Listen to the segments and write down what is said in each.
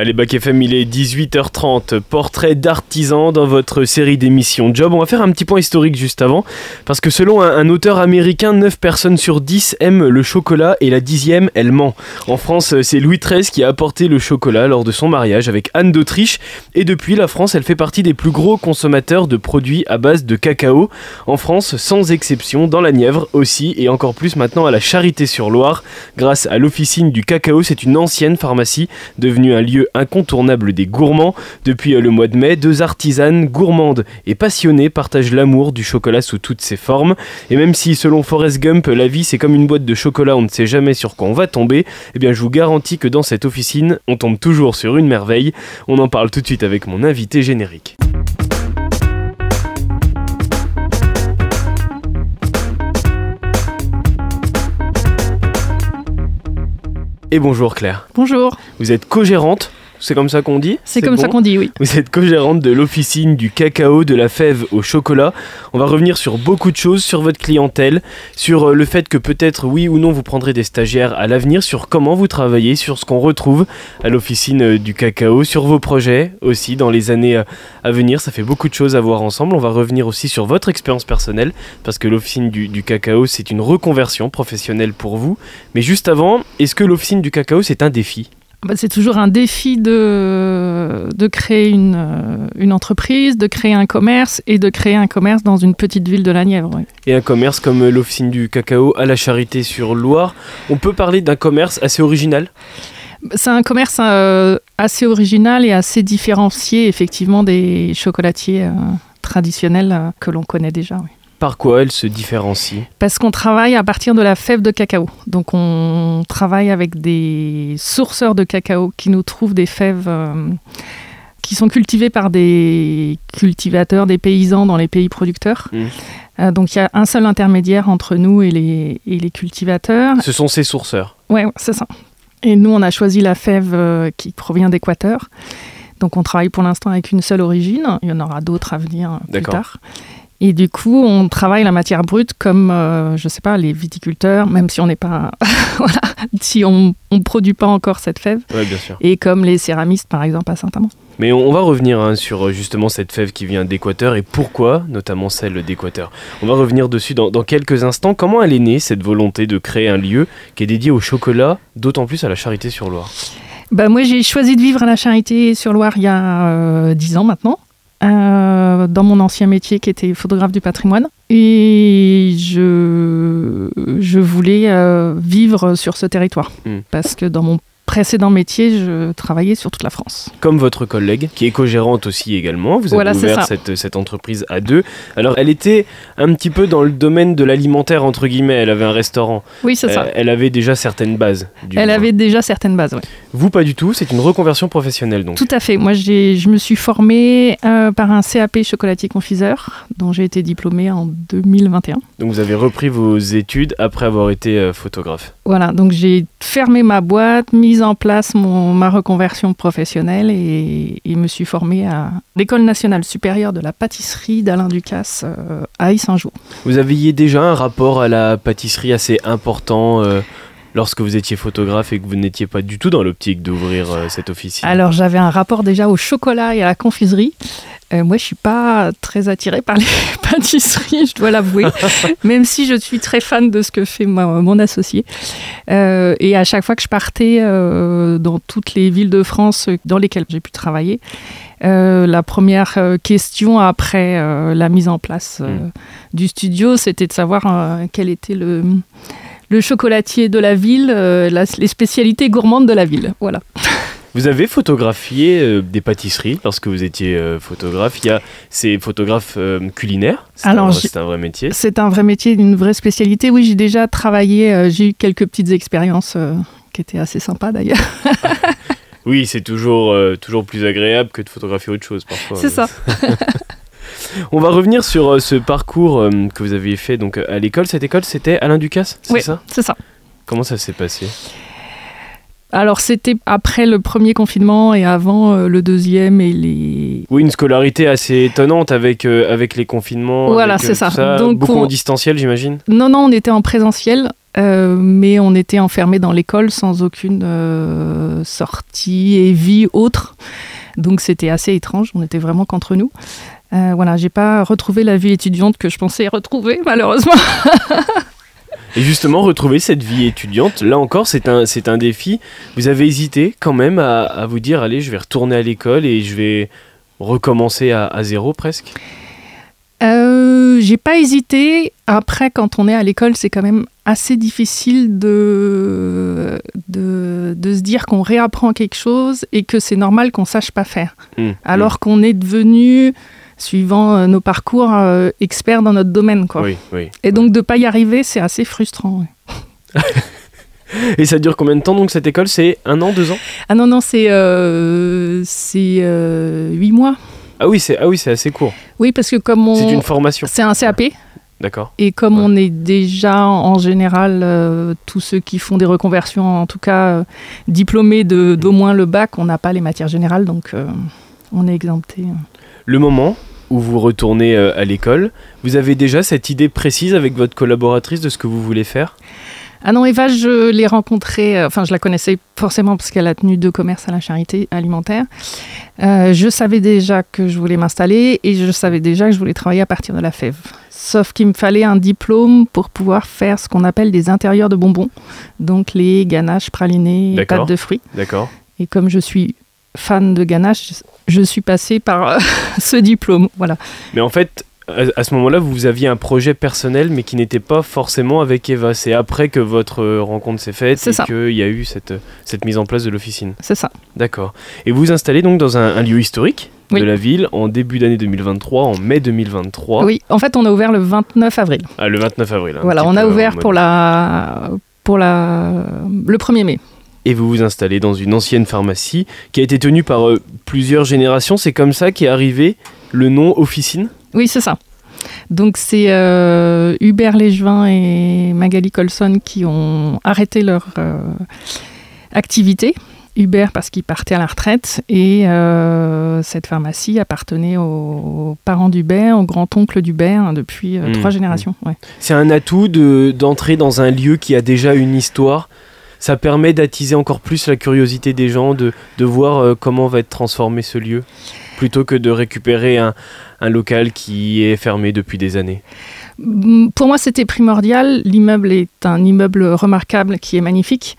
Allez, Bac FM, il est 18h30. Portrait d'artisan dans votre série d'émissions Job. On va faire un petit point historique juste avant. Parce que selon un, auteur américain, 9 personnes sur 10 aiment le chocolat et la dixième, elle ment. En France, c'est Louis XIII qui a apporté le chocolat lors de son mariage avec Anne d'Autriche. Et depuis, la France, elle fait partie des plus gros consommateurs de produits à base de cacao. En France, sans exception, dans la Nièvre aussi, et encore plus maintenant à la Charité-sur-Loire. Grâce à l'officine du cacao, c'est une ancienne pharmacie devenue un lieu incontournable des gourmands. Depuis euh, le mois de mai, deux artisanes gourmandes et passionnées partagent l'amour du chocolat sous toutes ses formes. Et même si, selon Forrest Gump, la vie c'est comme une boîte de chocolat, on ne sait jamais sur quoi on va tomber, eh bien je vous garantis que dans cette officine, on tombe toujours sur une merveille. On en parle tout de suite avec mon invité générique. Et bonjour Claire. Bonjour. Vous êtes co-gérante c'est comme ça qu'on dit C'est comme ça qu'on dit, oui. Vous êtes co-gérante de l'officine du cacao, de la fève au chocolat. On va revenir sur beaucoup de choses, sur votre clientèle, sur euh, le fait que peut-être oui ou non vous prendrez des stagiaires à l'avenir, sur comment vous travaillez, sur ce qu'on retrouve à l'officine euh, du cacao, sur vos projets aussi dans les années euh, à venir. Ça fait beaucoup de choses à voir ensemble. On va revenir aussi sur votre expérience personnelle, parce que l'officine du, du cacao, c'est une reconversion professionnelle pour vous. Mais juste avant, est-ce que l'officine du cacao, c'est un défi? C'est toujours un défi de, de créer une, euh, une, entreprise, de créer un commerce et de créer un commerce dans une petite ville de la Nièvre. Et un commerce comme l'officine du cacao à la Charité sur Loire. On peut parler d'un commerce assez original? C'est un commerce euh, assez original et assez différencié effectivement des chocolatiers euh, traditionnels que l'on connaît déjà. Par quoi elle se différencie Parce qu'on travaille à partir de la fève de cacao. Donc on travaille avec des sourceurs de cacao qui nous trouvent des fèves euh, qui sont cultivées par des cultivateurs, des paysans dans les pays producteurs. Mmh. Euh, donc il y a un seul intermédiaire entre nous et les, et les cultivateurs. Ce sont ces sourceurs Oui, c'est ça. Et nous, on a choisi la fève euh, qui provient d'Équateur. Donc on travaille pour l'instant avec une seule origine. Il y en aura d'autres à venir plus tard. Et du coup, on travaille la matière brute comme, euh, je sais pas, les viticulteurs, même si on n'est pas, voilà, si on ne produit pas encore cette fève. Ouais, bien sûr. Et comme les céramistes, par exemple, à Saint-Amand. Mais on, va revenir hein, sur euh, justement cette fève qui vient d'Équateur et pourquoi, notamment celle d'Équateur. On va revenir dessus dans, dans, quelques instants. Comment elle est née, cette volonté de créer un lieu qui est dédié au chocolat, d'autant plus à la Charité-sur-Loire bah, Moi, j'ai choisi de vivre à la Charité-sur-Loire il y a euh, dix ans maintenant. Euh, dans mon ancien métier qui était photographe du patrimoine. Et je, je voulais euh, vivre sur ce territoire. Hmm. Parce que dans mon précédent métier, je travaillais sur toute la France. Comme votre collègue, qui est co-gérante aussi également, vous avez ouvert cette, cette, entreprise à deux. Alors, elle était un petit peu dans le domaine de l'alimentaire, entre guillemets. Elle avait un restaurant. Oui, c'est ça. Euh, elle avait déjà certaines bases. elle avait déjà certaines bases, oui. Vous, pas du tout. C'est une reconversion professionnelle, donc. Tout à fait. Moi, je me suis formée euh, par un CAP chocolatier confiseur, dont j'ai été diplômée en 2021. Donc, vous avez repris vos études après avoir été euh, photographe. Voilà. Donc, j'ai fermé ma boîte, mise en place mon, ma reconversion professionnelle et, me suis formée à l'École nationale supérieure de la pâtisserie d'Alain Ducasse euh, à Aix-Saint-Jean. Vous aviez déjà un rapport à la pâtisserie assez important euh, lorsque vous étiez photographe et que vous n'étiez pas du tout dans l'optique d'ouvrir euh, cette officine Alors j'avais un rapport déjà au chocolat et à la confiserie. Euh, moi, je suis pas très attirée par les pâtisseries, je dois l'avouer, même si je suis très fan de ce que fait mon associé. Euh, et à chaque fois que je partais dans toutes les villes de France dans lesquelles j'ai pu travailler, la première question après la mise en place hmm. du studio, c'était de savoir quel était le le chocolatier de la ville, euh, les spécialités gourmandes de la ville. Voilà. Vous avez photographié euh, des pâtisseries lorsque vous étiez euh, photographe. Il y a ces photographes culinaires. C'est un, un, vrai métier. C'est un vrai métier, une vraie spécialité. Oui, j'ai déjà travaillé. j'ai eu quelques petites expériences qui étaient assez sympas d'ailleurs. oui, c'est toujours, toujours plus agréable que de photographier autre chose parfois. C'est ça. On va revenir sur euh, ce parcours euh, que vous avez fait donc à l'école. Cette école, c'était Alain Ducasse, c'est ça? c'est ça. Comment ça s'est passé? Alors c'était après le premier confinement et avant euh, le deuxième et les... Oui, une scolarité assez étonnante avec, avec les confinements. Voilà, c'est ça. Donc Beaucoup en distanciel, j'imagine? Non, non, on était en présentiel. euh, mais on était enfermés dans l'école sans aucune euh, sortie et vie autre. Donc c'était assez étrange, on était vraiment qu'entre nous. Euh, voilà, j'ai pas retrouvé la vie étudiante que je pensais retrouver, malheureusement. Et justement, retrouver cette vie étudiante, là encore, c'est un, c'est un défi. Vous avez hésité quand même à, à vous dire, allez, je vais retourner à l'école et je vais recommencer à, à zéro presque? Euh, j'ai pas hésité. Après, quand on est à l'école, c'est quand même assez difficile de, de, de se dire qu'on réapprend quelque chose et que c'est normal qu'on sache pas faire. Hmm, Alors qu'on est devenu, suivant euh, nos parcours, euh, expert dans notre domaine. Quoi. Oui, oui. Et donc de pas y arriver, c'est assez frustrant. ouais. Et ça dure combien de temps donc cette école? C'est un an, deux ans? Ah non, non, c'est euh, c'est, euh, huit mois. Ah oui, c'est ah oui, c'est assez court. Oui, parce que comme C'est on... une formation. C'est un CAP. D'accord. Et comme Ouais. on est déjà en général, euh, tous ceux qui font des reconversions, en tout cas diplômés de- d'au moins le bac, on n'a pas les matières générales, donc on est exempté. Le moment où vous retournez euh, à l'école, vous avez déjà cette idée précise avec votre collaboratrice de ce que vous voulez faire? Ah non, Eva, je l'ai rencontrée, euh, enfin je la connaissais forcément parce qu'elle a tenu deux commerces à la charité alimentaire. Euh, je savais déjà que je voulais m'installer et je savais déjà que je voulais travailler à partir de la fève. Sauf qu'il me fallait un diplôme pour pouvoir faire ce qu'on appelle des intérieurs de bonbons, donc les ganaches, pralinés, pâtes de fruits. D'accord. Et comme je suis fan de ganache, je suis passée par euh, ce diplôme. Voilà. Mais en fait, à, ce moment-là, vous aviez un projet personnel, mais qui n'était pas forcément avec Eva. C'est après que votre euh, rencontre s'est faite et qu'il y a eu cette, cette mise en place de l'officine. C'est ça. D'accord. Et vous vous installez donc dans un, un lieu historique Oui. de la ville en début d'année 2023, en mai 2023. Oui, en fait, on a ouvert le 29 avril. Ah, le 29 avril. un voilà, on a ouvert pour la pour la le 1er mai. Et vous vous installez dans une ancienne pharmacie qui a été tenue par euh, plusieurs générations. C'est comme ça qu'est arrivé le nom officine? Oui, c'est ça. Donc c'est euh, Hubert Légevin et Magali Colson qui ont arrêté leur euh, activité. Hubert parce qu'il partait à la retraite et cette pharmacie appartenait aux parents d'Hubert, au grand-oncle d'Hubert hein, depuis Mmh, trois générations. ouais. C'est un atout de- d'entrer dans un lieu qui a déjà une histoire. Ça permet d'attiser encore plus la curiosité des gens, de, de voir euh, comment va être transformé ce lieu, plutôt que de récupérer un, un local qui est fermé depuis des années. Mm, Pour moi, c'était primordial. L'immeuble est un immeuble remarquable qui est magnifique,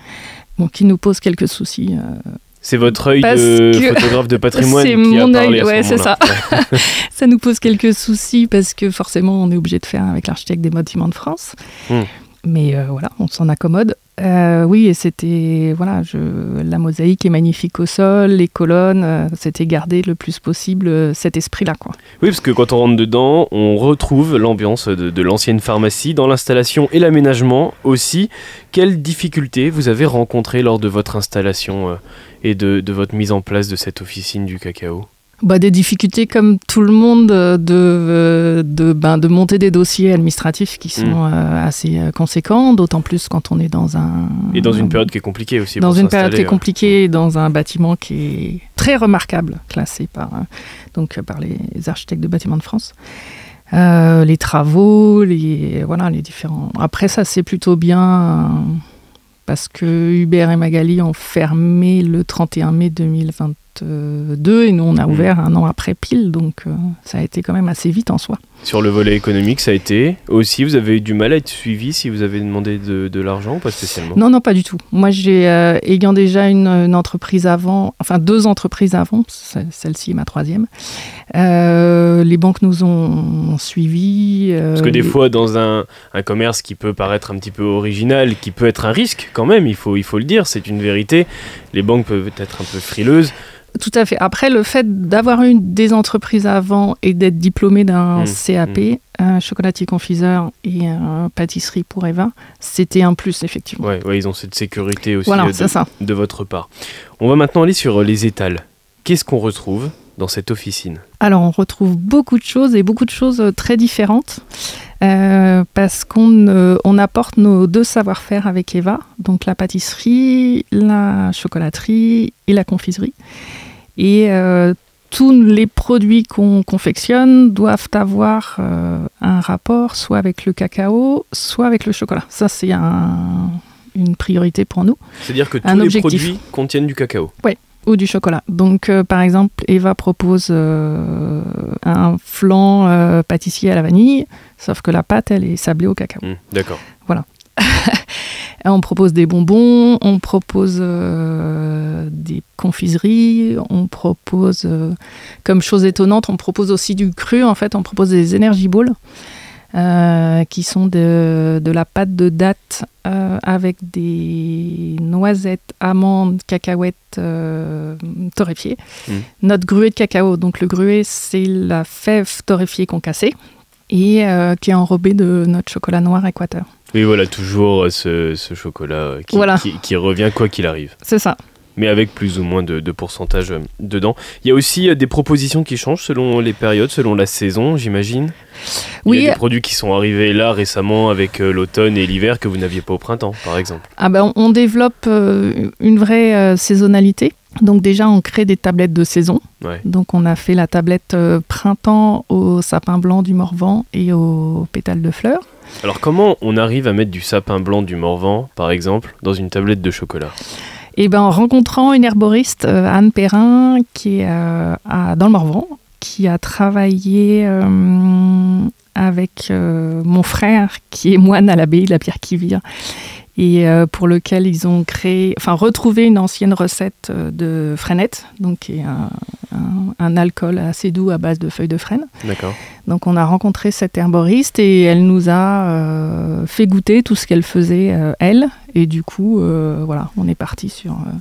bon, qui nous pose quelques soucis. euh. C'est votre œil Parce de photographe de patrimoine qui a mon parlé œil, à ce ouais, c'est. Ouais. Ça nous pose quelques soucis parce que forcément, on est obligé de faire avec l'architecte des bâtiments de France. Hmm. Mais euh, voilà, on s'en accommode. Euh, oui, et c'était voilà, je, la mosaïque est magnifique au sol, les colonnes, euh, c'était garder le plus possible euh, cet esprit-là, quoi. Oui, parce que quand on rentre dedans, on retrouve l'ambiance de, l'ancienne pharmacie dans l'installation et l'aménagement aussi. Quelles difficultés vous avez rencontrées lors de votre installation et de votre mise en place de cette officine du cacao? Bah, des difficultés comme tout le monde euh, de, euh, de, ben, de monter des dossiers administratifs qui sont Mm. euh, assez conséquents, d'autant plus quand on est dans un... Et dans une période qui est compliquée aussi. dans une période qui est compliquée, dans un bâtiment qui est très remarquable, classé par, donc, par les architectes de bâtiments de France. Euh, les travaux, les, voilà, les différents. Après, ça, c'est plutôt bien parce que Hubert et Magali ont fermé le 31 mai 2022 et nous, on a Mhm. ouvert un an après pile, donc euh, ça a été quand même assez vite en soi. Sur le volet économique, ça a été aussi, vous avez eu du mal à être suivi si vous avez demandé de, de l'argent ou pas spécialement Non, non, pas du tout. Moi, j'ai, euh, ayant déjà une, une entreprise avant, enfin deux entreprises avant, ce- celle-ci est ma troisième, euh, les banques nous ont suivis. euh, Parce que des les- fois, dans un, un commerce qui peut paraître un petit peu original, qui peut être un risque quand même, il faut, il faut le dire, c'est une vérité. Les banques peuvent être un peu frileuses. Tout à fait. Après, le fait d'avoir eu des entreprises avant et d'être diplômé d'un Mm, CAP, un chocolatier confiseur et un pâtisserie pour Eva, c'était un plus, effectivement. Ouais, ouais, ils ont cette sécurité aussi voilà, euh, de, c'est ça. de votre part. On va maintenant aller sur euh, les étals. Qu'est-ce qu'on retrouve dans cette officine? Alors, on retrouve beaucoup de choses et beaucoup de choses euh, très différentes euh, parce qu'on euh, on apporte nos deux savoir-faire avec Eva, donc la pâtisserie, la chocolaterie et la confiserie. Et euh, tous les produits qu'on confectionne doivent avoir euh, un rapport soit avec le cacao, soit avec le chocolat. Ça, c'est un- une priorité pour nous. C'est-à-dire que tous Un les objectif. produits contiennent du cacao. Ou du chocolat. Donc, euh, par exemple, Eva propose euh, un flan pâtissier à la vanille, sauf que la pâte, elle est sablée au cacao. Hmm, D'accord. Et on propose des bonbons, on propose euh, des confiseries, on propose, euh, comme chose étonnante, on propose aussi du cru. En fait, on propose des energy balls. euh, qui sont de, de la pâte de date euh, avec des noisettes, amandes, cacahuètes euh, torréfiées. Mm. Notre gruet de cacao, donc le gruet, c'est la fève torréfiée qu'on cassait et euh, qui est enrobée de notre chocolat noir équateur. Oui, voilà, toujours euh, ce, ce chocolat euh, qui, Voilà. qui- qui revient quoi qu'il arrive. C'est ça. Mais avec plus ou moins de, de pourcentage euh, dedans. Il y a aussi euh, des propositions qui changent selon les périodes, selon la saison, j'imagine. Il y Oui, a des produits qui sont arrivés là récemment avec euh, l'automne et l'hiver que vous n'aviez pas au printemps, par exemple. Ah ben, on développe une vraie saisonnalité. Donc déjà, on crée des tablettes de saison. Ouais. Donc on a fait la tablette euh, printemps au sapin blanc du Morvan et aux pétales de fleurs. Alors comment on arrive à mettre du sapin blanc du Morvan, par exemple, dans une tablette de chocolat? Et ben en rencontrant une herboriste, euh, Anne Perrin, qui est euh, dans le Morvan, qui a travaillé euh, avec mon frère, qui est moine à l'abbaye de la Pierre qui vire, et euh, pour lequel ils ont créé, enfin retrouvé une ancienne recette euh, de frenette, donc qui est un, un- un alcool assez doux à base de feuilles de frêne. D'accord. Donc on a rencontré cette herboriste et elle nous a euh, fait goûter tout ce qu'elle faisait euh, elle. Et du coup, euh, voilà, on est parti sur euh,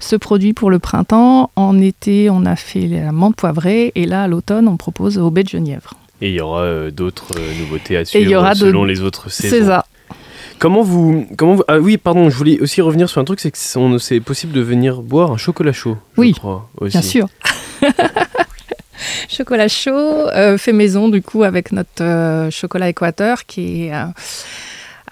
ce produit pour le printemps. En été, on a fait la menthe poivrée et là, à l'automne, on propose au baie de Genièvre. Et il y aura euh, d'autres euh, nouveautés à suivre y aura de- selon les autres saisons. C'est ça. Comment vous, comment vous- Ah oui, pardon, je voulais aussi revenir sur un truc, c'est que c'est on- c'est possible de venir boire un chocolat chaud, je Oui, crois, aussi. Bien sûr. chocolat chaud, euh, fait maison du coup avec notre euh, chocolat équateur qui est euh,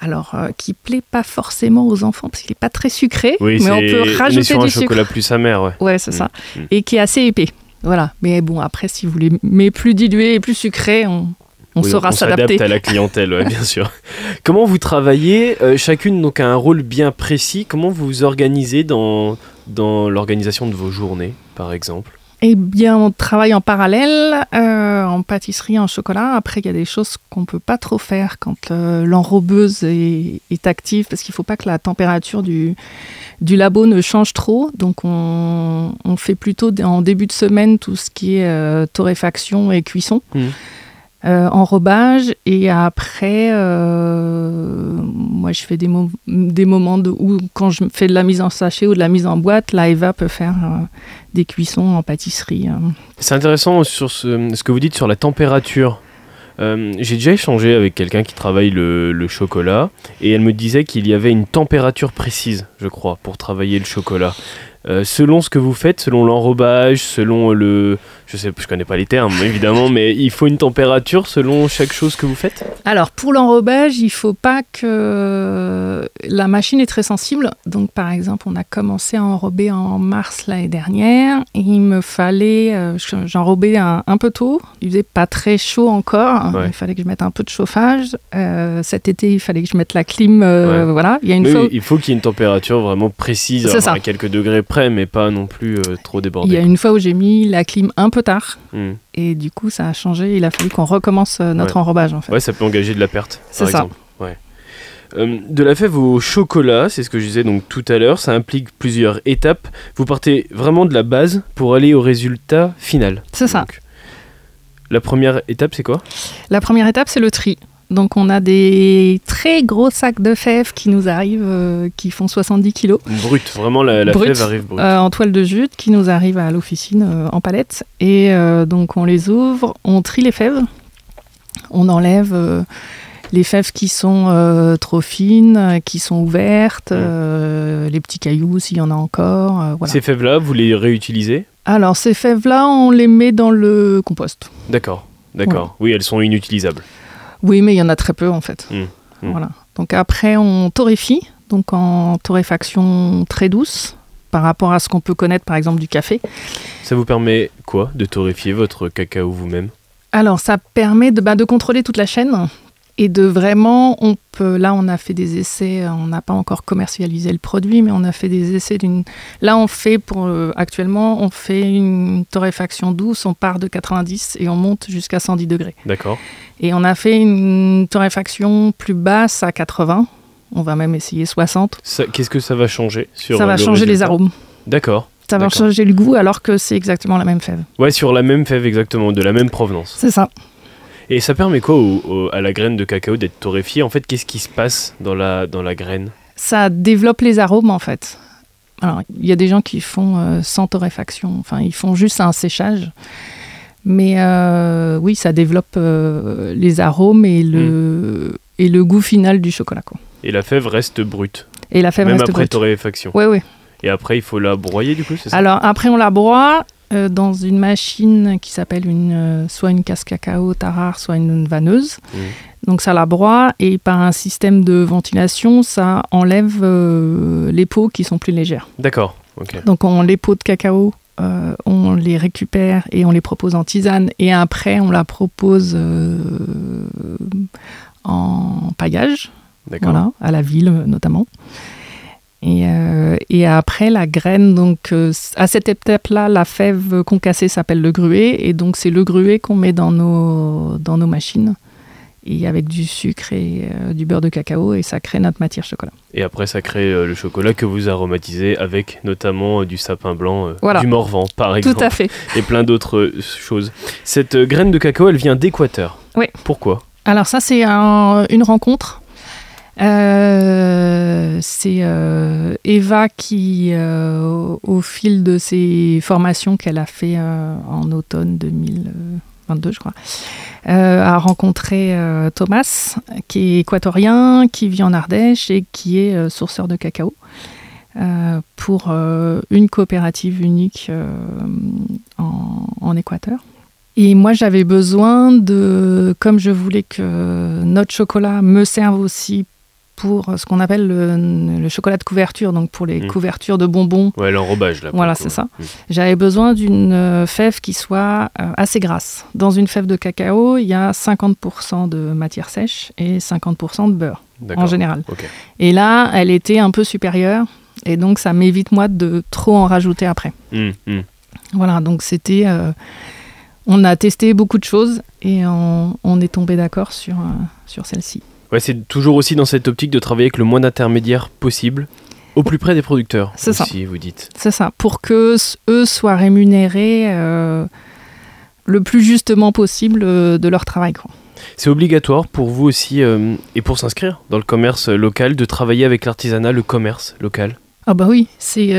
alors euh, qui plaît pas forcément aux enfants parce qu'il est pas très sucré, Oui, mais on peut est rajouter sur un du sucre. chocolat plus amer, ouais. Ouais, c'est Mm, ça. mm. Et qui est assez épais. Voilà. Mais bon, après, si vous voulez mais plus dilué et plus sucré, on, on Oui, saura on s'adapte s'adapter. à la clientèle, ouais, bien sûr. Comment vous travaillez Euh, Chacune donc a un rôle bien précis. Comment vous vous organisez dans dans l'organisation de vos journées, par exemple? Eh bien, on travaille en parallèle euh, en pâtisserie, en chocolat. Après, il y a des choses qu'on peut pas trop faire quand euh, l'enrobeuse est, est active, parce qu'il faut pas que la température du, du labo ne change trop. Donc, on, on fait plutôt en début de semaine tout ce qui est euh, torréfaction et cuisson. Mhm. Euh, enrobage et après euh, moi je fais des, des moments où quand je fais de la mise en sachet ou de la mise en boîte là Eva peut faire euh, des cuissons en pâtisserie euh. C'est intéressant sur ce, ce que vous dites sur la température. Euh, J'ai déjà échangé avec quelqu'un qui travaille le, le chocolat et elle me disait qu'il y avait une température précise, je crois, pour travailler le chocolat. Euh, selon ce que vous faites, selon l'enrobage, selon le, je sais, je connais pas les termes évidemment, mais il faut une température selon chaque chose que vous faites. alors pour l'enrobage il faut pas que la machine est très sensible donc par exemple on a commencé à enrober en mars l'année dernière et il me fallait euh, j'enrobais un, un peu tôt il faisait pas très chaud encore Ouais. il fallait que je mette un peu de chauffage Euh, cet été il fallait que je mette la clim Ouais. voilà il y a une Mais fois oui, il faut qu'il y ait une température vraiment précise, à quelques degrés près, mais pas non plus euh, trop Il y débordé. a une fois où j'ai mis la clim un peu tard Hmm. et du coup ça a changé. Il a fallu qu'on recommence euh, notre Ouais. enrobage en fait. Ouais, ça peut engager de la perte, C'est par ça. exemple. Ouais. Euh, de la fève au chocolat, c'est ce que je disais donc tout à l'heure, ça implique plusieurs étapes. Vous partez vraiment de la base pour aller au résultat final. C'est ça. La première étape, c'est quoi? La première étape c'est le tri. Donc on a des très gros sacs de fèves qui nous arrivent, euh, qui font 70 kilos, Brut, vraiment la, la Brut. fève arrive brute. euh, en toile de jute, qui nous arrivent à l'officine euh, en palette. Et donc on les ouvre, on trie les fèves, on enlève les fèves qui sont euh, trop fines, qui sont ouvertes, euh, les petits cailloux s'il y en a encore. euh, voilà. Ces fèves-là, vous les réutilisez? Alors ces fèves-là, on les met dans le compost. D'accord, d'accord. Oui, elles sont inutilisables. Oui, mais il y en a très peu en fait. Mm, mm. Voilà. Donc après, on torréfie, donc en torréfaction très douce. par rapport à ce qu'on peut connaître par exemple du café. Ça vous permet quoi de torréfier votre cacao vous-même? Alors ça permet de, bah, de contrôler toute la chaîne et de vraiment, on peut, là on a fait des essais, on n'a pas encore commercialisé le produit, mais on a fait des essais d'une, là on fait pour, euh, actuellement on fait une torréfaction douce, on part de 90 et on monte jusqu'à 110 degrés. D'accord. Et on a fait une torréfaction plus basse à 80, on va même essayer 60. Ça- Qu'est-ce que ça va changer sur ça va le changer les arômes, D'accord. ça va changer le goût alors que c'est exactement la même fève. Ouais, sur la même fève exactement, de la même provenance. C'est ça. Et ça permet quoi au- au- à la graine de cacao d'être torréfiée En fait, qu'est-ce qui se passe dans la, dans la graine ça développe les arômes en fait. Alors, il y a des gens qui font euh, sans torréfaction, enfin, ils font juste un séchage. Mais euh, oui, ça développe euh, les arômes et le, et le goût final du chocolat. Quoi. Et la fève reste brute, Et la fève même reste après brute. torréfaction. Oui, oui. Et après, il faut la broyer du coup, c'est ça Alors, après, on la broie euh, dans une machine qui s'appelle une, euh, soit une casse cacao tarare, soit une vanneuse. Mhm. Donc, ça la broie et par un système de ventilation, ça enlève euh, les peaux qui sont plus légères. D'accord. Donc on les pots de cacao, on les récupère et on les propose en tisane et après on la propose en paillage, voilà, à la ville notamment. Et, euh, et après la graine, donc euh, à cette étape-là, la fève concassée s'appelle le gruet et donc c'est le gruet qu'on met dans nos, dans nos machines et avec du sucre et euh, du beurre de cacao et ça crée notre matière chocolat. Et après, ça crée le chocolat que vous aromatisez avec notamment du sapin blanc, Voilà. du morvan par exemple, Tout à fait. et plein d'autres choses. Cette graine de cacao, elle vient d'Équateur. Oui. Pourquoi? Alors ça, c'est un- une rencontre. Euh, c'est euh, Eva qui, euh, au fil de ses formations qu'elle a fait en automne 2022, je crois, a rencontré Thomas, qui est équatorien, qui vit en Ardèche et qui est sourceur de cacao. pour une coopérative unique en Équateur. Et moi, j'avais besoin de, comme je voulais que notre chocolat me serve aussi pour ce qu'on appelle le, le chocolat de couverture, donc pour les Mm. couvertures de bonbons. Ouais, l'enrobage là. Voilà, c'est ça. Mm. J'avais besoin d'une euh, fève qui soit euh, assez grasse. Dans une fève de cacao, il y a 50% de matière sèche et 50% de beurre en général. Et là, elle était un peu supérieure et donc ça m'évite moi de trop en rajouter après. Mm, mm. Voilà, donc c'était. euh, on a testé beaucoup de choses et on, on est tombé d'accord sur, euh, sur celle-ci. Ouais, c'est toujours aussi dans cette optique de travailler avec le moins d'intermédiaires possible, au plus près des producteurs. C'est ça. vous dites. C'est ça, pour que eux soient rémunérés euh, le plus justement possible euh, de leur travail. C'est obligatoire pour vous aussi, euh, et pour s'inscrire dans le commerce local, de travailler avec l'artisanat, le commerce local? Ah bah oui, c'est.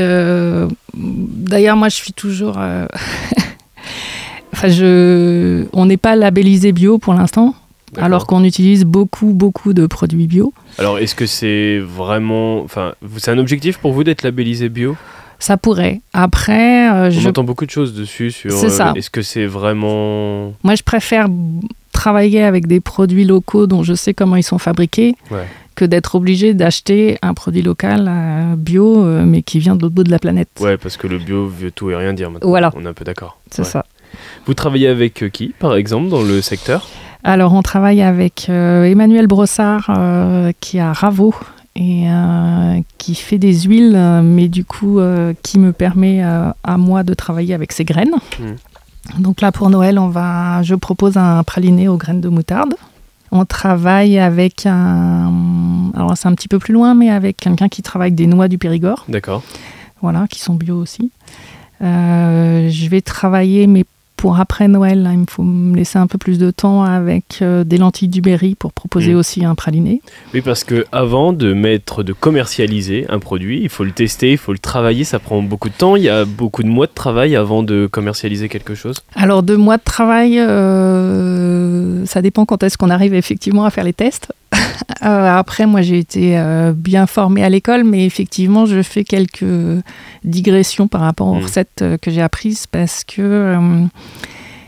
D'ailleurs, moi, je suis toujours. enfin, je. On n'est pas labellisé bio pour l'instant. Alors qu'on utilise beaucoup, beaucoup de produits bio. Alors, est-ce que c'est vraiment. Enfin, c'est un objectif pour vous d'être labellisé bio? Ça pourrait. Après, euh, On je entend beaucoup de choses dessus sur. C'est euh, ça. Est-ce que c'est vraiment. Moi, je préfère travailler avec des produits locaux dont je sais comment ils sont fabriqués Ouais. que d'être obligé d'acheter un produit local euh, bio, euh, mais qui vient de l'autre bout de la planète. Ouais, parce que le bio veut tout et rien dire maintenant. Voilà. On est un peu d'accord. C'est Ouais. ça. Vous travaillez avec euh, qui, par exemple, dans le secteur? Alors, on travaille avec euh, Emmanuel Brossard, euh, qui est à Ravo et euh, qui fait des huiles, mais du coup, qui me permet à moi de travailler avec ses graines. Donc là, pour Noël, on va, je propose un praliné aux graines de moutarde. On travaille avec un, alors c'est un petit peu plus loin, mais avec quelqu'un qui travaille avec des noix du Périgord, D'accord. voilà, qui sont bio aussi. Euh, je vais travailler, mais pour après Noël, là, il me faut me laisser un peu plus de temps avec euh, des lentilles du Berry pour proposer Mm. aussi un praliné. Oui, parce que avant de mettre, de commercialiser un produit, il faut le tester, il faut le travailler, ça prend beaucoup de temps. Il y a beaucoup de mois de travail avant de commercialiser quelque chose. Alors, deux mois de travail, euh, ça dépend quand est-ce qu'on arrive effectivement à faire les tests. Euh, après, moi, j'ai été euh, bien formée à l'école, mais effectivement, je fais quelques digressions par rapport aux Mm. recettes euh, que j'ai apprises parce que euh,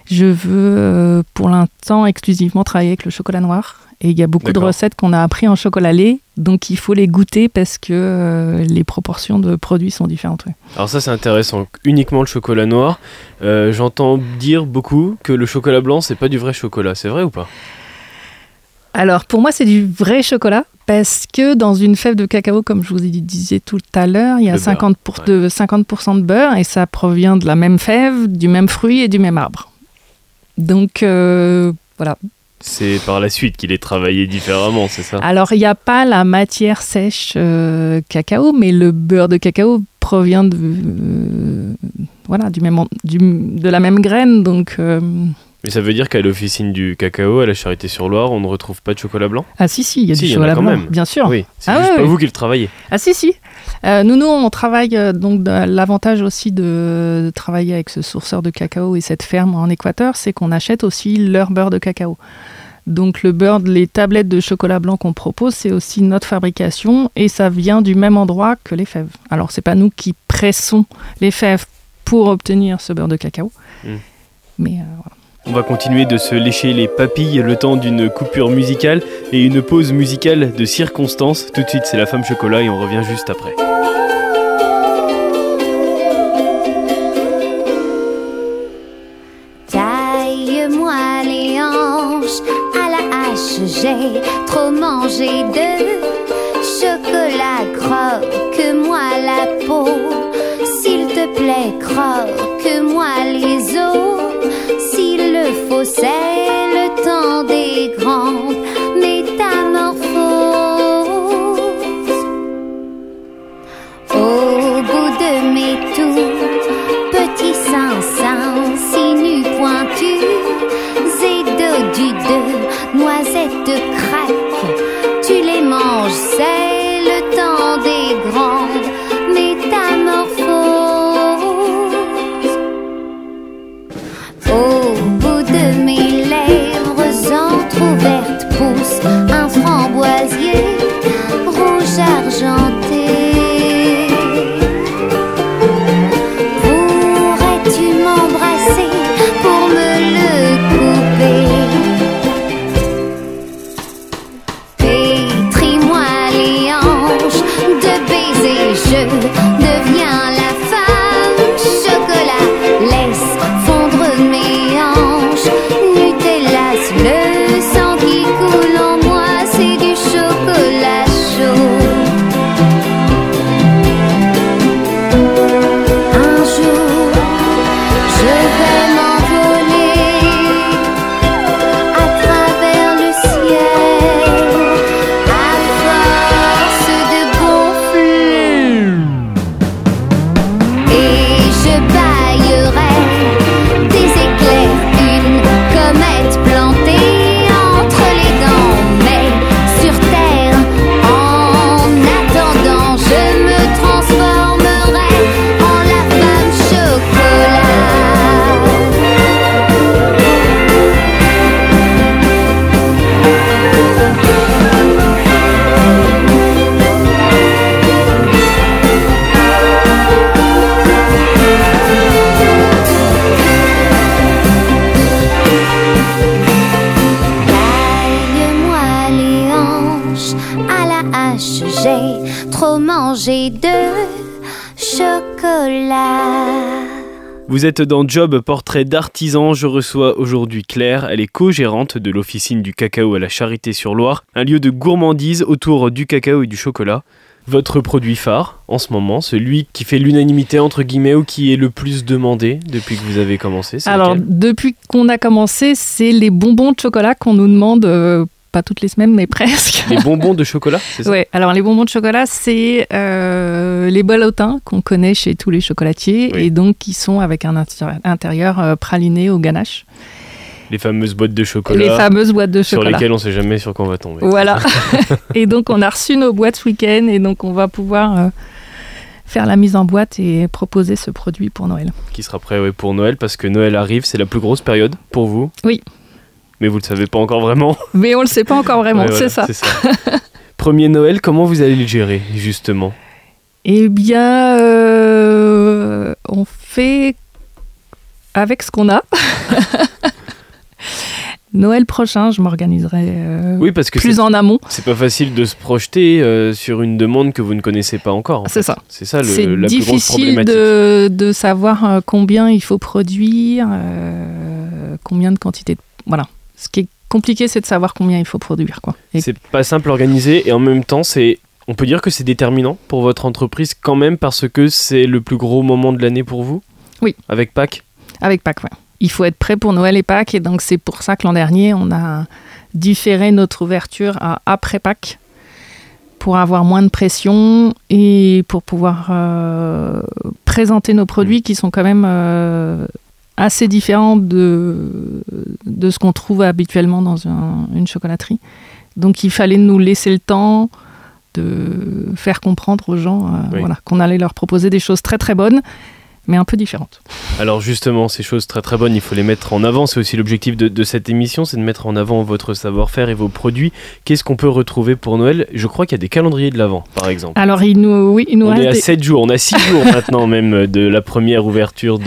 je veux, euh, pour l'instant, exclusivement travailler avec le chocolat noir. Et il y a beaucoup de recettes qu'on a appris en chocolat lait Donc il faut les goûter parce que les proportions de produits sont différentes. Alors ça c'est intéressant, uniquement le chocolat noir. J'entends dire beaucoup que le chocolat blanc c'est pas du vrai chocolat, c'est vrai ou pas? Alors pour moi c'est du vrai chocolat parce que dans une fève de cacao, comme je vous ai disais tout à l'heure, il y a Le beurre, 50%, pour- de, 50 de beurre et ça provient de la même fève, du même fruit et du même arbre. Donc euh, voilà. C'est par la suite qu'il est travaillé différemment, c'est ça? Alors, il n'y a pas la matière sèche euh, cacao, mais le beurre de cacao provient de, euh, voilà, du même, du- de la même graine. Donc, Mais ça veut dire qu'à l'officine du cacao, à la Charité-sur-Loire, on ne retrouve pas de chocolat blanc? Ah si, si, il y a Si, du y chocolat quand blanc, même. bien sûr. Oui, c'est Ah juste ouais, pas ouais. vous qui le travaillez. Ah si, si. Euh, nous, nous, on travaille, euh, donc l'avantage aussi de, de travailler avec ce sourceur de cacao et cette ferme en Équateur, c'est qu'on achète aussi leur beurre de cacao. Donc le beurre, les tablettes de chocolat blanc qu'on propose, c'est aussi notre fabrication et ça vient du même endroit que les fèves. Alors c'est pas nous qui pressons les fèves pour obtenir ce beurre de cacao, Mm. mais euh, voilà. On va continuer de se lécher les papilles le temps d'une coupure musicale et une pause musicale de circonstance. Tout de suite, c'est la femme chocolat et on revient juste après. Taille-moi les hanches à la hache, j'ai trop mangé de chocolat, croque-moi la peau. S'il te plaît, croque-moi les os. C'est le temps des grandes métamorphoses. Au bout de mes tours, petits seins, seins, si nus pointus, et dodus de noisettes craques, tu les manges, Vous êtes dans Job Portrait d'artisan. Je reçois aujourd'hui Claire. Elle est co-gérante de l'officine du cacao à la Charité-sur-Loire, un lieu de gourmandise autour du cacao et du chocolat. Votre produit phare en ce moment, celui qui fait l'unanimité entre guillemets ou qui est le plus demandé depuis que vous avez commencé, Alors, depuis qu'on a commencé, c'est les bonbons de chocolat qu'on nous demande, euh, pas toutes les semaines, mais presque. les bonbons de chocolat, c'est ça? Ouais, alors les bonbons de chocolat, c'est euh, les ballotins qu'on connaît chez tous les chocolatiers Oui. et donc qui sont avec un intérie- intérieur euh, praliné au ganache. Les fameuses boîtes de chocolat Les fameuses boîtes de sur chocolat. lesquelles on sait jamais sur quoi on va tomber. Voilà. et donc on a reçu nos boîtes ce week-end et donc on va pouvoir euh, faire la mise en boîte et proposer ce produit pour Noël. Qui sera prêt ouais, pour Noël parce que Noël arrive, c'est la plus grosse période pour vous? Oui. Mais vous le savez pas encore vraiment. Mais on le sait pas encore vraiment, Ouais, c'est voilà, ça. Premier Noël, comment vous allez le gérer justement? Eh bien, euh, on fait avec ce qu'on a. Noël prochain, je m'organiserai euh, Oui, parce que plus c'est en amont. c'est pas facile de se projeter euh, sur une demande que vous ne connaissez pas encore. en C'est ça. C'est ça le- C'est la plus grosse difficile de, de savoir combien il faut produire, euh, combien de quantité. de- Voilà. Ce qui est compliqué, c'est de savoir combien il faut produire. Quoi. Et C'est pas simple à organiser et en même temps, c'est. On peut dire que c'est déterminant pour votre entreprise quand même parce que c'est le plus gros moment de l'année pour vous? Oui. Avec Pâques? Avec Pâques, ouais. Il faut être prêt pour Noël et Pâques. Et donc, c'est pour ça que l'an dernier, on a différé notre ouverture à après Pâques pour avoir moins de pression et pour pouvoir euh, présenter nos produits qui sont quand même euh, assez différents de, de ce qu'on trouve habituellement dans un- une chocolaterie. Donc il fallait nous laisser le temps de faire comprendre aux gens euh, Oui. voilà, qu'on allait leur proposer des choses très très bonnes, mais un peu différentes. Alors justement, ces choses très très bonnes, il faut les mettre en avant. C'est aussi l'objectif de, de cette émission, c'est de mettre en avant votre savoir-faire et vos produits. Qu'est-ce qu'on peut retrouver pour Noël? Je crois qu'il y a des calendriers de l'Avent, par exemple. Alors il nous, oui, il nous on est à des- 7 jours, on a 6 jours maintenant même de la première ouverture de,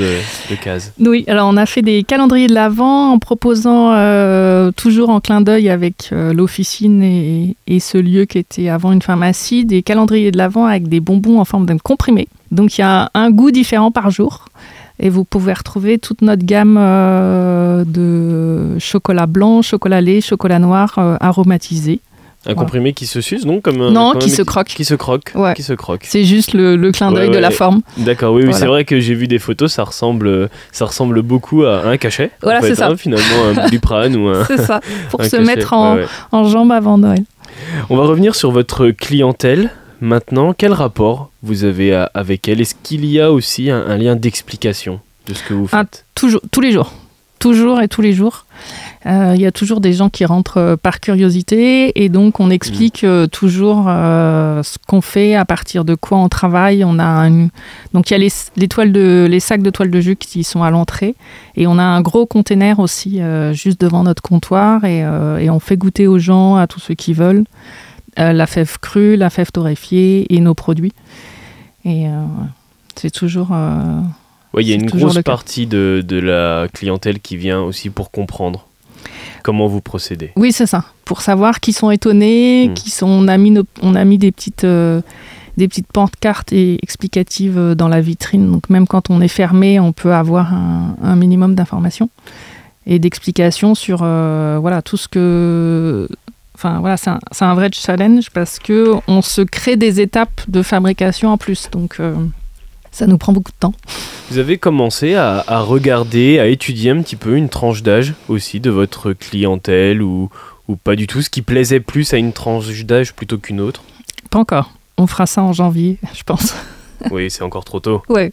de case. Oui, alors on a fait des calendriers de l'Avent en proposant euh, toujours en clin d'œil avec euh, l'officine et, et ce lieu qui était avant une pharmacie, des calendriers de l'Avent avec des bonbons en forme de comprimé. Donc il y a un goût différent par jour. Et vous pouvez retrouver toute notre gamme euh, de chocolat blanc, chocolat lait, chocolat noir euh, aromatisé. Un Voilà. comprimé qui se suce donc comme un- Non, qui se croque. Qui se croque. Ouais. Qui se croque. C'est juste le, le clin d'œil Ouais, de la forme. D'accord, oui, oui c'est vrai que j'ai vu des photos, ça ressemble, ça ressemble beaucoup à un cachet. Voilà, c'est ça. hein, finalement, un doliprane ou un. C'est ça, pour se cachet. mettre en, en jambe avant Noël. On va revenir sur votre clientèle. Maintenant, quel rapport vous avez à- avec elle? Est-ce qu'il y a aussi un, un lien d'explication de ce que vous Ah, faites? Toujours, tous les jours. Toujours et tous les jours. Euh, Il y a toujours des gens qui rentrent euh, par curiosité et donc on explique euh, toujours euh, ce qu'on fait, à partir de quoi on travaille. On a un- donc il y a les, les toiles de, les sacs de toile de jus qui sont à l'entrée et on a un gros container aussi euh, juste devant notre comptoir et, euh, et on fait goûter aux gens, à tous ceux qui veulent, euh, la fève crue, la fève torréfiée et nos produits. Et euh, c'est toujours. euh, Oui, il y a une grosse partie de, de la clientèle qui vient aussi pour comprendre comment vous procédez. Oui, c'est ça. Pour savoir qui sont étonnés, Mm. qui sont, on a mis, nos- on a mis des petites, euh, des petites pancartes et explicatives euh, dans la vitrine. Donc même quand on est fermé, on peut avoir un, un minimum d'informations et d'explications sur euh, voilà tout ce que. Enfin voilà, c'est un, vrai challenge parce que on se crée des étapes de fabrication en plus. Donc euh, ça nous prend beaucoup de temps. Vous avez commencé à, à regarder, à étudier un petit peu une tranche d'âge aussi de votre clientèle ou, ou pas du tout, ce qui plaisait plus à une tranche d'âge plutôt qu'une autre? Pas encore. On fera ça en janvier, je pense. Oui, c'est encore trop tôt. Ouais.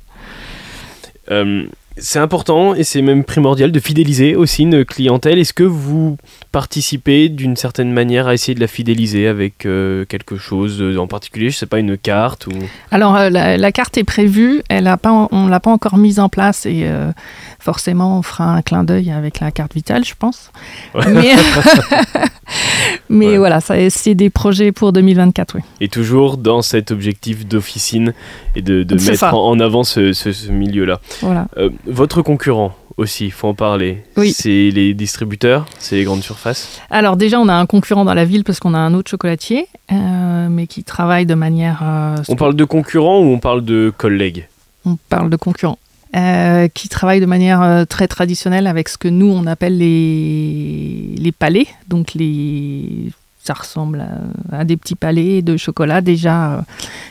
Euh, c'est important et c'est même primordial de fidéliser aussi une clientèle. Est-ce que vous participez d'une certaine manière à essayer de la fidéliser avec euh, quelque chose en particulier Je sais pas, une carte ou... Alors euh, la, la carte est prévue, elle a pas, on l'a pas encore mise en place et euh, forcément on fera un clin d'œil avec la carte vitale, je pense. Ouais. Mais, mais Ouais. voilà, c'est des projets pour 2024, oui. Et toujours dans cet objectif d'officine et de, mettre en en avant ce, ce- ce milieu-là. Voilà. Euh, votre concurrent aussi, il faut en parler. Oui. C'est les distributeurs, c'est les grandes surfaces. Alors déjà, on a un concurrent dans la ville parce qu'on a un autre chocolatier, euh, mais qui travaille de manière. euh, On parle de concurrents ou on parle de collègues? On parle de concurrents, euh, qui travaillent de manière très traditionnelle avec ce que nous on appelle les, les palais. Donc les, ça ressemble à, à des petits palais de chocolat déjà euh,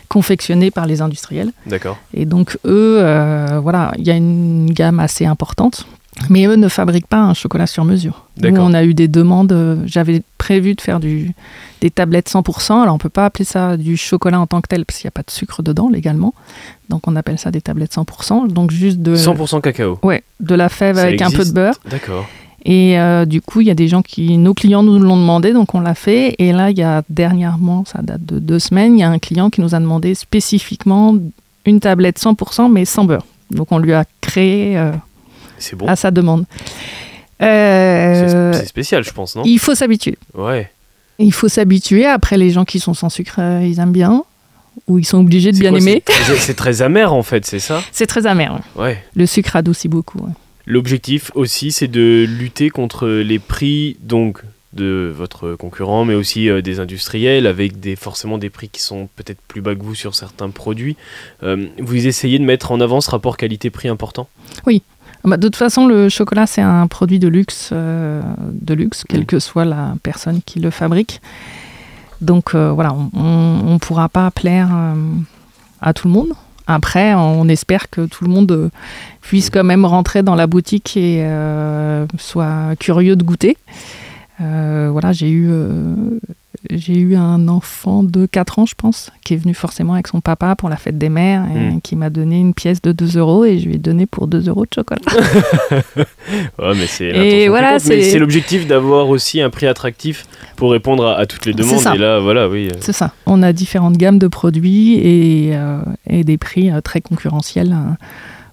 confectionnés par les industriels. D'accord. Et donc eux, euh, voilà, il y a une gamme assez importante. Mais eux ne fabriquent pas un chocolat sur mesure. Nous, on a eu des demandes. euh, J'avais prévu de faire du, des tablettes 100%. Alors, on peut pas appeler ça du chocolat en tant que tel, parce qu'il n'y a pas de sucre dedans légalement. Donc, on appelle ça des tablettes 100%. Donc, juste de, 100% cacao. ouais, de la fève Ça avec un peu de beurre. D'accord. Et euh, du coup, il y a des gens qui, nos clients nous l'ont demandé, donc on l'a fait. Et là, il y a dernièrement, ça date de deux semaines, il y a un client qui nous a demandé spécifiquement une tablette 100%, mais sans beurre. Donc on lui a créé euh, bon. à sa demande. C'est Euh, c'est spécial, je pense, non? il faut s'habituer. Ouais. Il faut s'habituer. Après, les gens qui sont sans sucre, ils aiment bien. Ou ils sont obligés de bien quoi, aimer. c'est très- C'est très amer en fait, c'est ça? C'est très amer. ouais. Ouais. Le sucre adoucit beaucoup. ouais. L'objectif aussi, c'est de lutter contre les prix donc de votre concurrent, mais aussi euh, des industriels, avec des, forcément des prix qui sont peut-être plus bas que vous sur certains produits. Euh, vous essayez de mettre en avant ce rapport qualité-prix important? Bah, de toute façon, le chocolat, c'est un produit de luxe, euh, de luxe, quelle Mm. que soit la personne qui le fabrique. Donc voilà, on ne pourra pas plaire à tout le monde. Après, on espère que tout le monde puisse quand même rentrer dans la boutique et euh, soit curieux de goûter. Euh, voilà, j'ai eu, euh, j'ai eu un enfant de 4 ans, je pense, qui est venu forcément avec son papa pour la fête des mères et Mm. qui m'a donné une pièce de 2 euros et je lui ai donné pour 2 euros de chocolat. Ouais, mais c'est Et voilà, c'est- l'objectif d'avoir aussi un prix attractif pour répondre à, à toutes les demandes. Et là, voilà, oui. euh, C'est ça. On a différentes gammes de produits et, euh, et des prix euh, très concurrentiels euh,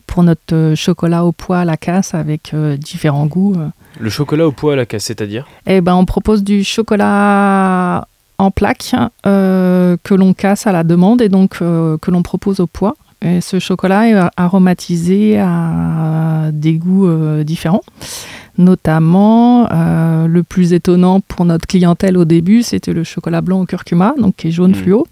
pour notre euh, chocolat au pois à la casse avec euh, différents goûts. euh. Le chocolat au poids à la casse, c'est-à-dire? Eh ben, on propose du chocolat en plaques euh, que l'on casse à la demande et donc euh, que l'on propose au poids. Et ce chocolat est aromatisé à des goûts euh, différents. Notamment, euh, le plus étonnant pour notre clientèle au début, c'était le chocolat blanc au curcuma, donc qui est jaune Mm. fluo.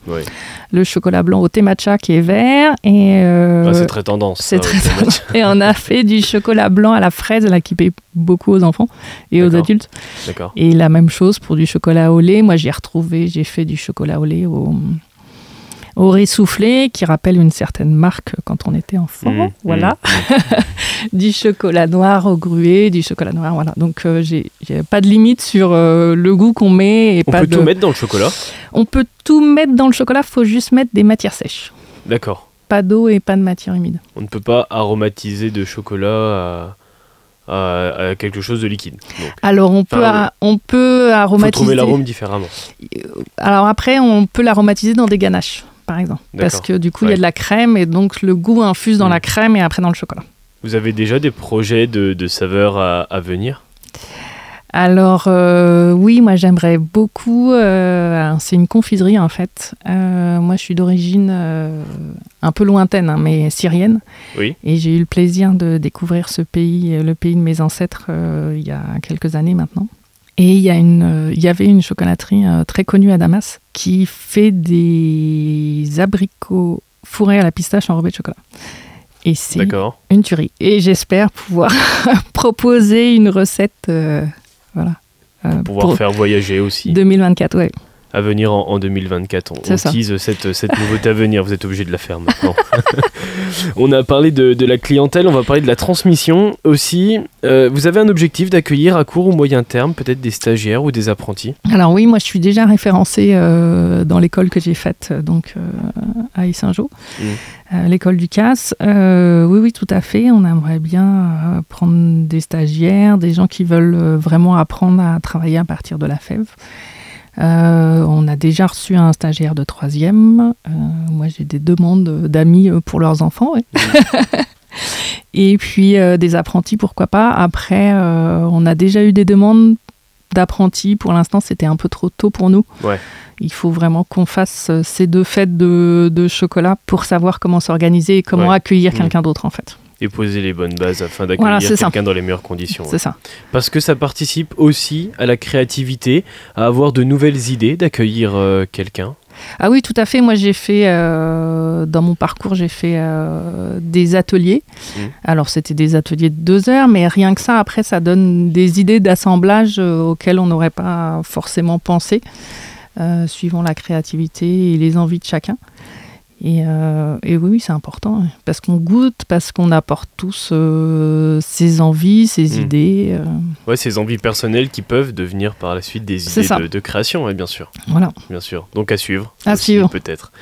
Le chocolat blanc au thé matcha qui est vert. Et, euh, Ah, c'est très tendance. c'est ça, très tendance. et on a fait du chocolat blanc à la fraise, là, qui plaît beaucoup aux enfants et aux adultes. D'accord. Et la même chose pour du chocolat au lait. Moi, j'ai retrouvé, j'ai fait du chocolat au lait au, au riz soufflé, qui rappelle une certaine marque quand on était enfant. Mm, voilà. mm, Du chocolat noir au gruet, du chocolat noir. Voilà. Donc, euh, j'ai pas de limite sur euh, le goût qu'on met. Et On pas peut de... tout mettre dans le chocolat On peut tout mettre dans le chocolat, faut juste mettre des matières sèches. D'accord. Pas d'eau et pas de matière humide. On ne peut pas aromatiser de chocolat à, à- à quelque chose de liquide. Donc, Alors, on peut, a- on peut il faut aromatiser. trouver l'arôme différemment. Alors après, on peut l'aromatiser dans des ganaches, par exemple. Parce que du coup, il y a de la crème et donc le goût infuse dans Mm. la crème et après dans le chocolat. Vous avez déjà des projets de, de saveurs à, à venir? Alors euh, oui, moi j'aimerais beaucoup. euh, c'est une confiserie en fait. Euh, moi, je suis d'origine un peu lointaine, hein, mais syrienne. Oui. Et j'ai eu le plaisir de découvrir ce pays, le pays de mes ancêtres, il y a quelques années maintenant. Et il y, a une, euh, il y avait une chocolaterie euh, très connue à Damas qui fait des abricots fourrés à la pistache enrobés de chocolat. Et c'est une tuerie. Et j'espère pouvoir proposer une recette. euh, voilà. euh, Pouvoir pour faire voyager aussi. 2024, ouais. À venir en, en 2024. On, on tease cette, cette nouveauté à venir. Vous êtes obligé de la faire maintenant. on a parlé de, de la clientèle, on va parler de la transmission aussi. Euh, vous avez un objectif d'accueillir à court ou moyen terme peut-être des stagiaires ou des apprentis? Alors oui, moi je suis déjà référencée euh, dans l'école que j'ai faite donc euh, à Issingeau, Mm. euh, l'école du CAS. Oui, oui, tout à fait. On aimerait bien prendre des stagiaires, des gens qui veulent vraiment apprendre à travailler à partir de la fève. Euh, on a déjà reçu un stagiaire de troisième. Euh, moi, j'ai des demandes d'amis euh, pour leurs enfants. ouais. Et puis euh, des apprentis, pourquoi pas. Après, on a déjà eu des demandes d'apprentis. Pour l'instant, c'était un peu trop tôt pour nous. Ouais. Il faut vraiment qu'on fasse ces deux fêtes de, de chocolat pour savoir comment s'organiser et comment Ouais. accueillir Mm. quelqu'un d'autre, en fait. Et poser les bonnes bases afin d'accueillir Voilà, quelqu'un dans les meilleures conditions. C'est ça. Parce que ça participe aussi à la créativité, à avoir de nouvelles idées, d'accueillir euh, quelqu'un. Ah oui, tout à fait. Moi, j'ai fait, euh, dans mon parcours, j'ai fait euh, des ateliers. Mm. Alors, c'était des ateliers de deux heures, mais rien que ça, après, ça donne des idées d'assemblage auxquelles on n'aurait pas forcément pensé, suivant la créativité et les envies de chacun. Et, euh, et oui, oui, c'est important, hein, parce qu'on goûte, parce qu'on apporte tous euh, ses envies, ses Mm. idées. euh, Ouais, ces envies personnelles qui peuvent devenir par la suite des idées de, de création, bien sûr. voilà. Bien sûr. Donc à suivre. À aussi, suivre. Peut-être.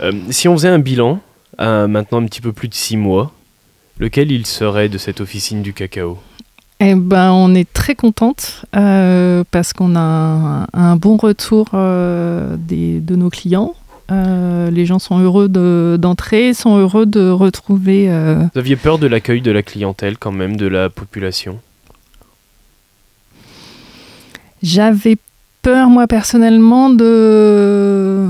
Euh, si on faisait un bilan, à maintenant un petit peu plus de six mois, lequel il serait de cette officine du cacao? Eh ben, on est très contente euh, parce qu'on a un, un bon retour euh, des, de nos clients. Euh, les gens sont heureux de- d'entrer, sont heureux de retrouver. euh, Vous aviez peur de l'accueil de la clientèle quand même, de la population? J'avais peur, moi, personnellement, de.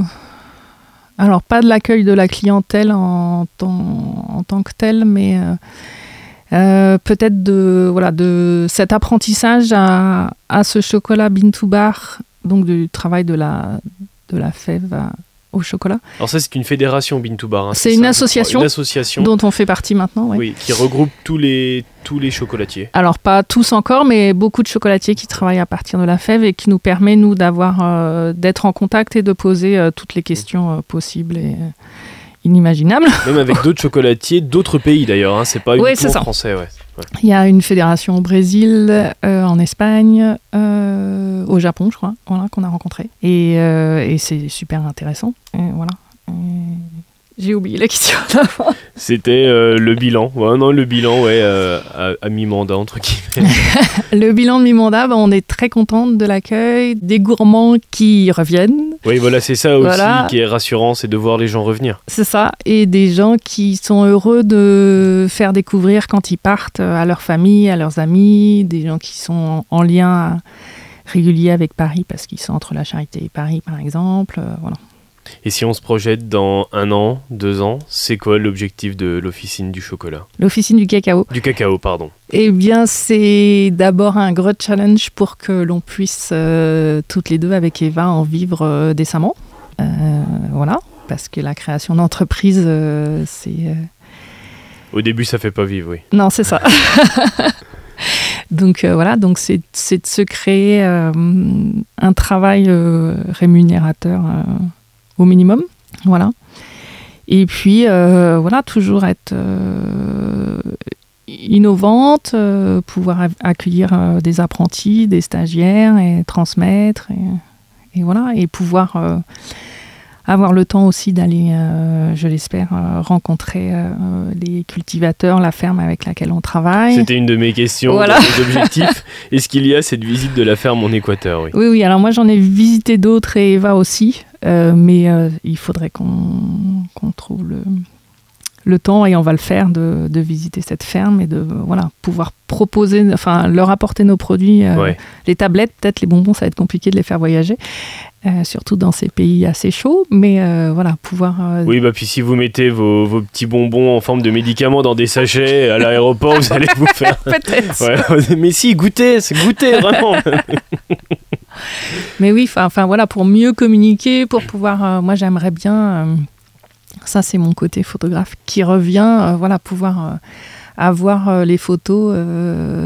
Alors, pas de l'accueil de la clientèle en tant, en tant que tel, mais euh, Euh, peut-être de voilà de cet apprentissage à, à ce chocolat bean to bar, donc du travail de la de la fève à- au chocolat, Alors ça, c'est une fédération Bar. hein, C'est une association Une association, dont on fait partie maintenant. ouais. oui, qui regroupe tous les, tous les chocolatiers. Alors pas tous encore, mais beaucoup de chocolatiers qui travaillent à partir de la fève et qui nous permet nous d'avoir euh, d'être en contact et de poser euh, toutes les questions euh, possibles et Même avec d'autres chocolatiers d'autres pays d'ailleurs. Hein, c'est pas Ouais, uniquement ça. français. Ouais. Il y a une fédération au Brésil, euh, en Espagne, euh, au Japon, je crois, voilà, qu'on a rencontré. Et, euh, et c'est super intéressant. Et voilà. Et J'ai oublié la question d'avant. C'était euh, le bilan. Ouais, non, le bilan, ouais, euh, à, à mi-mandat, entre guillemets. Le bilan de mi-mandat, bah, on est très contente de l'accueil, des gourmands qui reviennent, oui, voilà, c'est ça aussi Voilà. qui est rassurant, c'est de voir les gens revenir. c'est ça, et des gens qui sont heureux de faire découvrir quand ils partent à leur famille, à leurs amis, des gens qui sont en lien régulier avec Paris parce qu'ils sont entre la Charité et Paris, par exemple. euh, voilà. Et si on se projette dans un an, deux ans, c'est quoi l'objectif de l'officine du chocolat? L'officine du cacao, Du cacao, pardon. eh bien, c'est d'abord un gros challenge pour que l'on puisse euh, toutes les deux avec Eva en vivre euh, décemment. Euh, voilà, parce que la création d'entreprise, c'est Au début, ça fait pas vivre, oui. Non, c'est ça. donc euh, voilà, donc c'est de se créer euh, un travail euh, rémunérateur au minimum, voilà. Et puis euh, voilà, toujours être euh, innovante, euh, pouvoir accueillir des apprentis, des stagiaires et transmettre et, voilà et pouvoir avoir le temps aussi d'aller, euh, je l'espère, euh, rencontrer euh, les cultivateurs, la ferme avec laquelle on travaille. C'était une de mes questions, Voilà. mes objectifs. Est-ce qu'il y a cette visite de la ferme en Équateur oui? Oui, oui, alors moi j'en ai visité d'autres et Eva aussi, mais il faudrait qu'on qu'on trouve le, le temps et on va le faire de, de visiter cette ferme et de voilà, pouvoir proposer, enfin leur apporter nos produits. euh, Ouais. Les tablettes, peut-être les bonbons, ça va être compliqué de les faire voyager, euh, surtout dans ces pays assez chauds, mais euh, voilà, pouvoir. Oui, bah puis si vous mettez vos, vos petits bonbons en forme de médicaments dans des sachets à l'aéroport, vous allez vous faire. Peut-être. Ouais, mais si, goûtez, c'est goûter vraiment. Mais oui, enfin voilà, pour mieux communiquer, pour pouvoir. moi, j'aimerais bien. Ça, c'est mon côté photographe qui revient. euh, voilà, pouvoir euh, avoir euh, les photos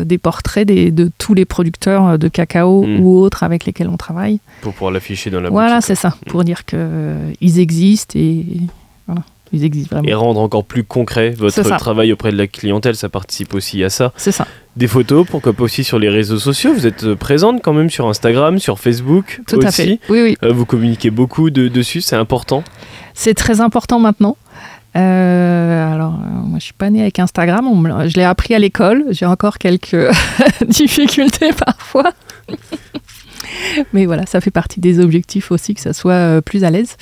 des portraits des- de tous les producteurs de cacao Mm. ou autres avec lesquels on travaille. Pour pouvoir l'afficher dans la voilà, c'est ça, pour dire que euh, ils existent et voilà, ils existent vraiment. Et rendre encore plus concret votre travail auprès de la clientèle, ça participe aussi à ça. C'est ça. Des photos, pourquoi pas aussi sur les réseaux sociaux. Vous êtes euh, présente quand même sur Instagram, sur Facebook Tout aussi. à fait. Oui, oui. Euh, vous communiquez beaucoup de- dessus, c'est important. C'est très important maintenant. Euh, alors, moi, je suis pas née avec Instagram. On je l'ai appris à l'école. J'ai encore quelques difficultés parfois. mais voilà, ça fait partie des objectifs aussi, que ça soit euh, plus à l'aise.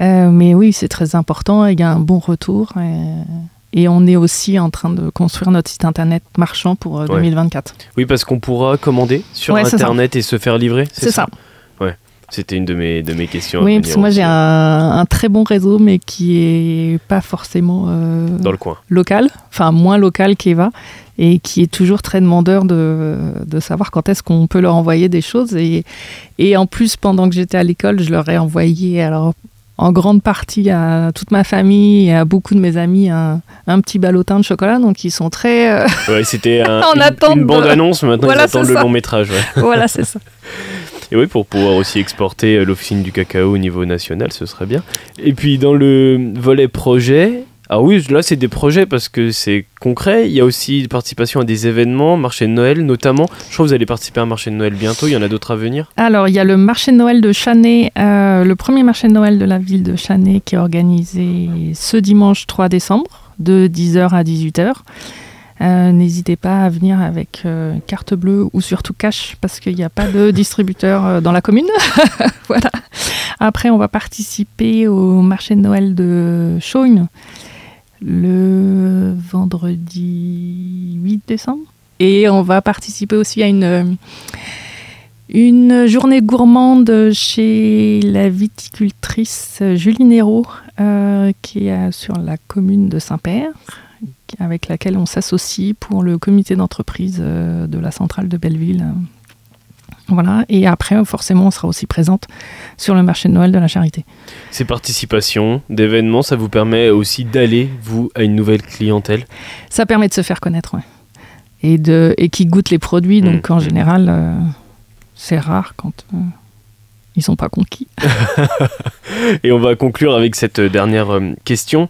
Euh, mais oui, c'est très important. Il y a un bon retour. Et, et on est aussi en train de construire notre site internet marchand pour euh, Ouais. 2024. Oui, parce qu'on pourra commander sur Ouais. Internet et se faire livrer. C'est ça. C'était une de mes, de mes questions. Oui, parce que moi, j'ai un, un très bon réseau, mais qui est pas forcément. euh, Dans le coin. local, enfin moins local qu'Eva, et qui est toujours très demandeur de, de savoir quand est-ce qu'on peut leur envoyer des choses. Et, et en plus, pendant que j'étais à l'école, je leur ai envoyé, alors en grande partie à toute ma famille et à beaucoup de mes amis, un, un petit ballotin de chocolat. Donc ils sont très... euh, Ouais, c'était un- En une, une de- bande-annonce, maintenant Voilà, ils attendent le ça. long métrage. ouais. voilà, c'est ça. Et oui, pour pouvoir aussi exporter euh, l'officine du cacao au niveau national, ce serait bien. Et puis dans le volet projet, ah oui, là c'est des projets parce que c'est concret. Il y a aussi participation à des événements, marché de Noël notamment. Je crois que vous allez participer à un marché de Noël bientôt. Il y en a d'autres à venir. Alors, il y a le marché de Noël de Chanay, euh, le premier marché de Noël de la ville de Chanay qui est organisé ce dimanche 3 décembre de 10h à 18h. Euh, N'hésitez pas à venir avec euh, carte bleue ou surtout cash parce qu'il n'y a pas de distributeur euh, dans la commune. voilà. Après, on va participer au marché de Noël de Chaugne le vendredi 8 décembre. Et on va participer aussi à une, euh, journée gourmande chez la viticultrice Julie Néraud, euh, qui est sur la commune de Saint-Père. avec laquelle on s'associe pour le comité d'entreprise euh, de la centrale de Belleville. Voilà, et après, forcément, on sera aussi présente sur le marché de Noël de la charité. Ces participations d'événements, ça vous permet aussi d'aller, vous, à une nouvelle clientèle? Ça permet de se faire connaître, ouais. Et, de, et qui goûtent les produits, donc Mmh. en général, euh, c'est rare quand euh, ils sont pas conquis. Et on va conclure avec cette dernière euh, question.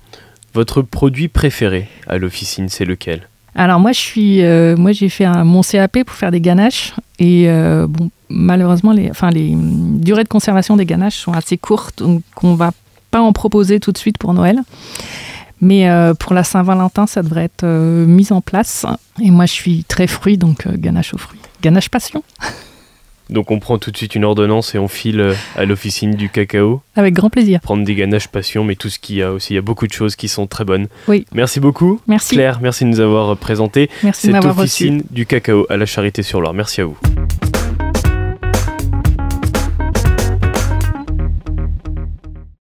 Votre produit préféré à l'officine, c'est lequel? Alors moi, je suis, euh, moi j'ai fait un, mon CAP pour faire des ganaches et euh, bon, malheureusement, les, enfin les durées de conservation des ganaches sont assez courtes, donc on va pas en proposer tout de suite pour Noël. Mais euh, pour la Saint-Valentin, ça devrait être mis en place. Et moi, je suis très fruit, donc ganache aux fruits. Ganache passion, Donc on prend tout de suite une ordonnance et on file euh, à l'officine du cacao, avec grand plaisir. prendre des ganaches passion, mais tout ce qu'il y a aussi, il y a beaucoup de choses qui sont très bonnes. Oui. Merci beaucoup. Merci, Claire, merci de nous avoir présenté merci cette reçu. officine du cacao à la Charité sur Loire. Merci à vous.